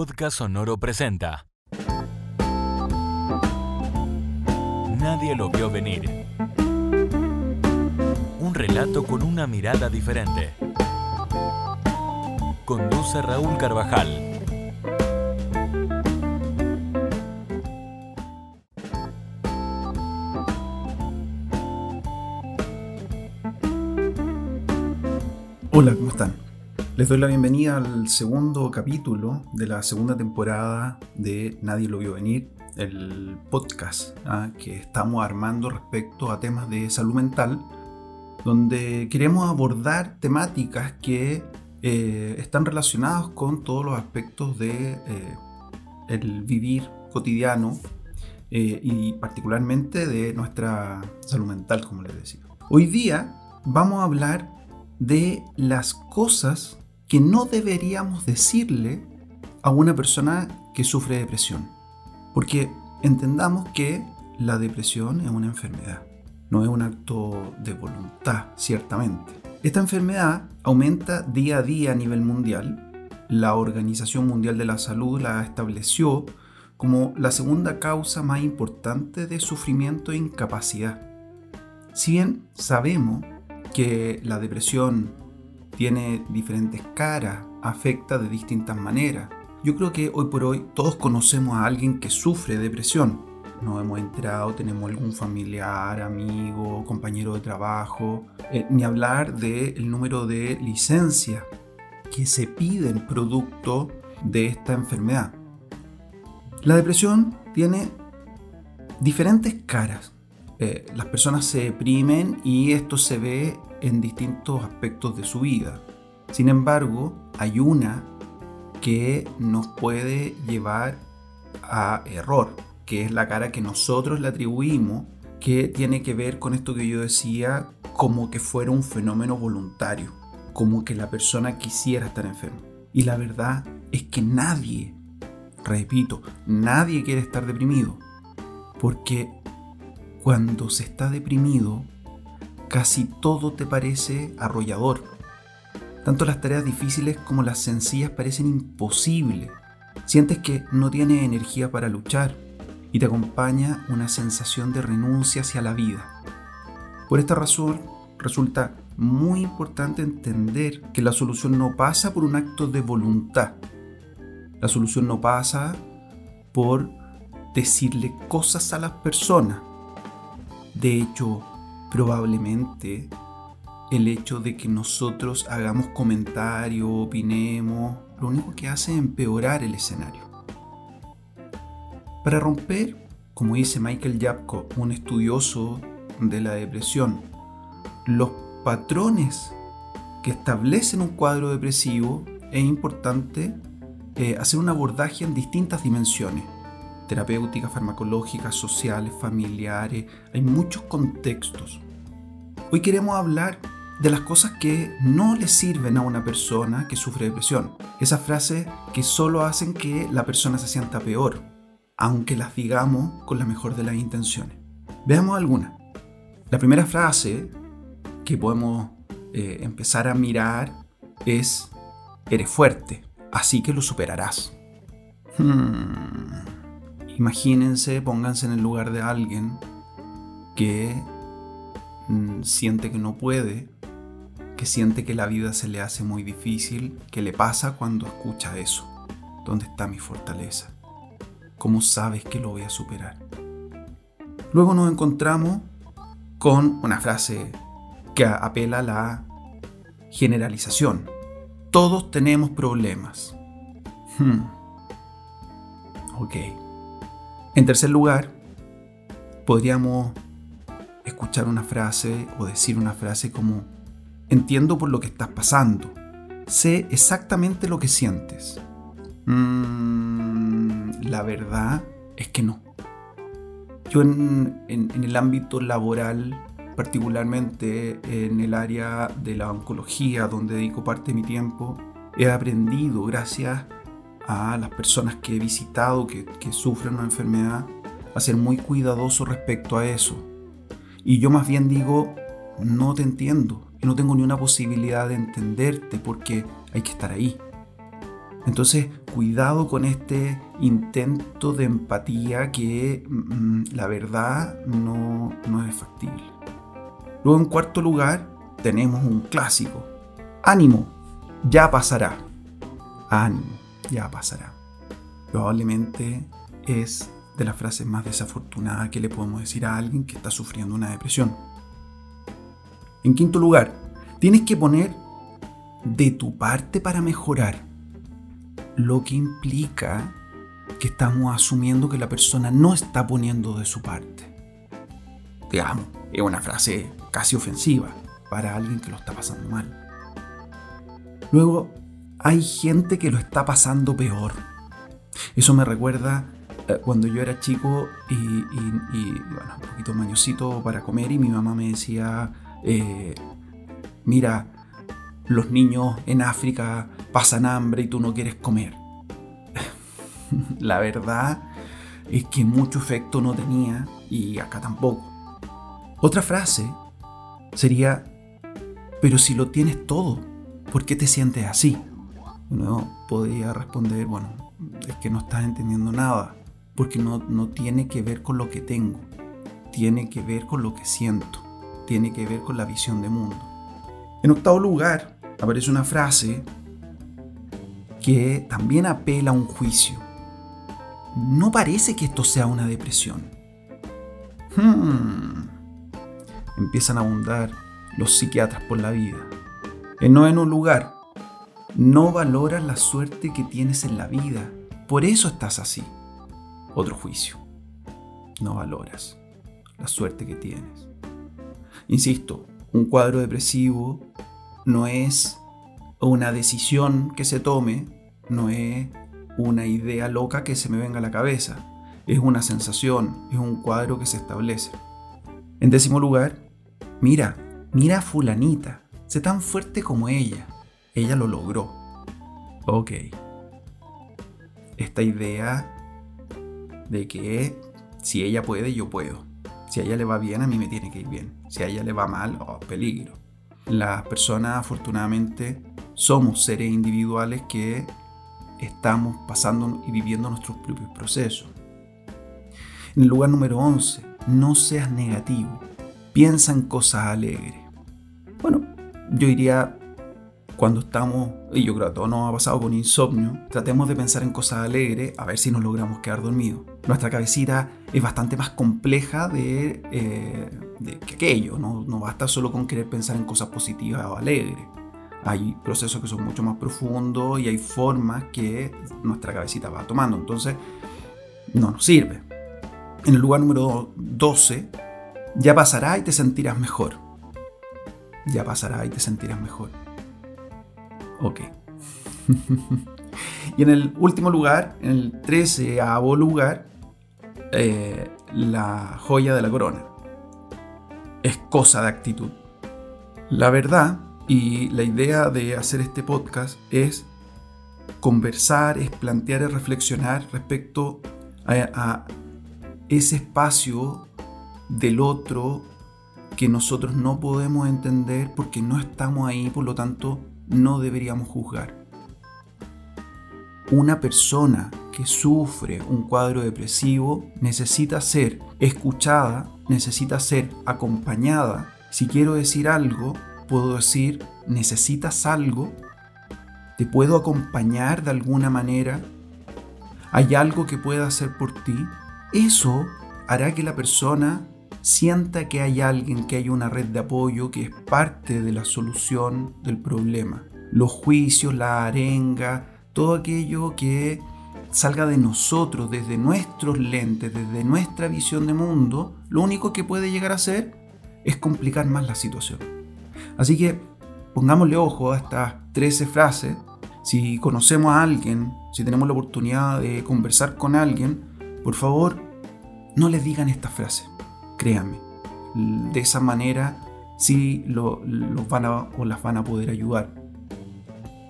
Podcast Sonoro presenta. Nadie lo vio venir. Un relato con una mirada diferente. Conduce Raúl Carvajal. Hola, ¿cómo están? Les doy la bienvenida al segundo capítulo de la segunda temporada de Nadie lo vio venir, el podcast ¿ah? que estamos armando respecto a temas de salud mental, donde queremos abordar temáticas que eh, están relacionadas con todos los aspectos de eh, el vivir cotidiano eh, y particularmente de nuestra salud mental, como les decía. Hoy día vamos a hablar de las cosas que no deberíamos decirle a una persona que sufre depresión. Porque entendamos que la depresión es una enfermedad, no es un acto de voluntad, ciertamente. Esta enfermedad aumenta día a día a nivel mundial. La Organización Mundial de la Salud la estableció como la segunda causa más importante de sufrimiento e incapacidad. Si bien sabemos que la depresión tiene diferentes caras, afecta de distintas maneras. Yo creo que hoy por hoy todos conocemos a alguien que sufre depresión. Nos hemos enterado, tenemos algún familiar, amigo, compañero de trabajo, eh, ni hablar del número de licencias que se piden producto de esta enfermedad. La depresión tiene diferentes caras. Eh, las personas se deprimen y esto se ve en distintos aspectos de su vida. Sin embargo, hay una que nos puede llevar a error, que es la cara que nosotros le atribuimos, que tiene que ver con esto que yo decía, como que fuera un fenómeno voluntario, como que la persona quisiera estar enferma. Y la verdad es que nadie, repito, nadie quiere estar deprimido, porque cuando se está deprimido, casi todo te parece arrollador. Tanto las tareas difíciles como las sencillas parecen imposibles. Sientes que no tienes energía para luchar y te acompaña una sensación de renuncia hacia la vida. Por esta razón, resulta muy importante entender que la solución no pasa por un acto de voluntad. La solución no pasa por decirle cosas a las personas de hecho, probablemente el hecho de que nosotros hagamos comentarios, opinemos, lo único que hace es empeorar el escenario. Para romper, como dice Michael Yapko, un estudioso de la depresión, los patrones que establecen un cuadro depresivo, es importante eh, hacer un abordaje en distintas dimensiones terapéuticas, farmacológicas, sociales, familiares, hay muchos contextos. Hoy queremos hablar de las cosas que no le sirven a una persona que sufre depresión. Esas frases que solo hacen que la persona se sienta peor, aunque las digamos con la mejor de las intenciones. Veamos algunas. La primera frase que podemos eh, empezar a mirar es, eres fuerte, así que lo superarás. Hmm. Imagínense, pónganse en el lugar de alguien que mm, siente que no puede, que siente que la vida se le hace muy difícil, ¿qué le pasa cuando escucha eso? ¿Dónde está mi fortaleza? ¿Cómo sabes que lo voy a superar? Luego nos encontramos con una frase que apela a la generalización. Todos tenemos problemas. Hmm. Ok. En tercer lugar, podríamos escuchar una frase o decir una frase como, entiendo por lo que estás pasando, sé exactamente lo que sientes. Mm, la verdad es que no. Yo en, en el ámbito laboral, particularmente en el área de la oncología, donde dedico parte de mi tiempo, he aprendido gracias a las personas que he visitado que, sufren una enfermedad a ser muy cuidadoso respecto a eso. Y yo más bien digo, no te entiendo y no tengo ni una posibilidad de entenderte porque hay que estar ahí. Entonces, cuidado con este intento de empatía que mm, la verdad no, no es factible. Luego, en cuarto lugar, tenemos un clásico. Ánimo, ya pasará. Ánimo, ya pasará. Probablemente es de las frases más desafortunadas que le podemos decir a alguien que está sufriendo una depresión. En quinto lugar, tienes que poner de tu parte para mejorar, lo que implica que estamos asumiendo que la persona no está poniendo de su parte. Digamos, es una frase casi ofensiva para alguien que lo está pasando mal. Luego, hay gente que lo está pasando peor. Eso me recuerda eh, cuando yo era chico y, un poquito mañosito para comer y mi mamá me decía, eh, mira, los niños en África pasan hambre y tú no quieres comer. La verdad es que mucho efecto no tenía y acá tampoco. Otra frase sería, pero si lo tienes todo, ¿por qué te sientes así? Uno podría responder, bueno, es que no estás entendiendo nada, porque no, no tiene que ver con lo que tengo, tiene que ver con lo que siento, tiene que ver con la visión de mundo. En octavo lugar, aparece una frase que también apela a un juicio. No parece que esto sea una depresión. Hmm. Empiezan a abundar los psiquiatras por la vida. En noveno lugar, no valoras la suerte que tienes en la vida. Por eso estás así. Otro juicio. No valoras la suerte que tienes. Insisto, un cuadro depresivo no es una decisión que se tome, no es una idea loca que se me venga a la cabeza. Es una sensación, es un cuadro que se establece. En décimo lugar, mira, mira a fulanita, sé tan fuerte como ella. Ella lo logró. Ok. Esta idea de que si ella puede, yo puedo. Si a ella le va bien, a mí me tiene que ir bien. Si a ella le va mal, oh, peligro. Las personas afortunadamente somos seres individuales que estamos pasando y viviendo nuestros propios procesos. En el lugar número 11, no seas negativo, piensa en cosas alegres. Bueno, yo diría, cuando estamos, y yo creo que a todos nos ha pasado con insomnio, tratemos de pensar en cosas alegres a ver si nos logramos quedar dormidos. Nuestra cabecita es bastante más compleja de, eh, que aquello, ¿no? no basta solo con querer pensar en cosas positivas o alegres. Hay procesos que son mucho más profundos y hay formas que nuestra cabecita va tomando. Entonces, no nos sirve. En el lugar número 12, ya pasará y te sentirás mejor. Ya pasará y te sentirás mejor. Ok. y en el último lugar, en el 13 lugar, eh, la joya de la corona. Es cosa de actitud. La verdad y la idea de hacer este podcast es conversar, es plantear y reflexionar respecto a, ese espacio del otro que nosotros no podemos entender porque no estamos ahí, por lo tanto no deberíamos juzgar. Una persona que sufre un cuadro depresivo necesita ser escuchada, necesita ser acompañada. Si quiero decir algo, puedo decir, ¿necesitas algo? ¿Te puedo acompañar de alguna manera? ¿Hay algo que pueda hacer por ti? Eso hará que la persona sienta que hay alguien, que hay una red de apoyo que es parte de la solución del problema. Los juicios, la arenga, todo aquello que salga de nosotros, desde nuestros lentes, desde nuestra visión de mundo, lo único que puede llegar a hacer es complicar más la situación. Así que pongámosle ojo a estas 13 frases. Si conocemos a alguien, si tenemos la oportunidad de conversar con alguien, por favor, no les digan estas frases. Créanme. De esa manera sí los van a, o las van a poder ayudar.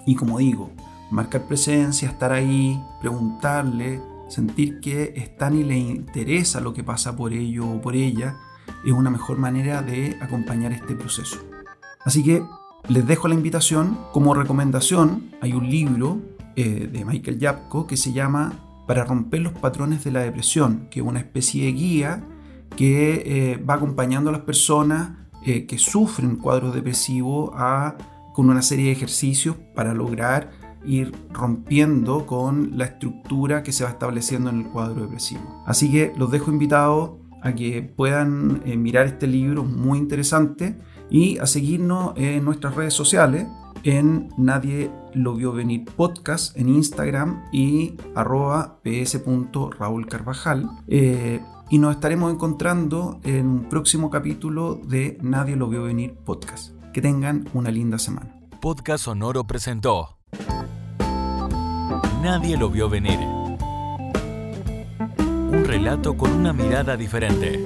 Y como digo, marcar presencia, estar ahí, preguntarle, sentir que están y le interesa lo que pasa por ello o por ella, es una mejor manera de acompañar este proceso. Así que les dejo la invitación. Como recomendación, hay un libro eh, de Michael Yapko que se llama Para romper los patrones de la depresión, que es una especie de guía que eh, va acompañando a las personas eh, que sufren cuadros depresivos a, con una serie de ejercicios para lograr ir rompiendo con la estructura que se va estableciendo en el cuadro depresivo. Así que los dejo invitados a que puedan eh, mirar este libro muy interesante y a seguirnos en nuestras redes sociales en Nadie lo vio venir podcast en Instagram y arroba ps.raúlcarvajal. Eh, y nos estaremos encontrando en un próximo capítulo de Nadie lo vio venir podcast. Que tengan una linda semana. Podcast Sonoro presentó Nadie lo vio venir. Un relato con una mirada diferente.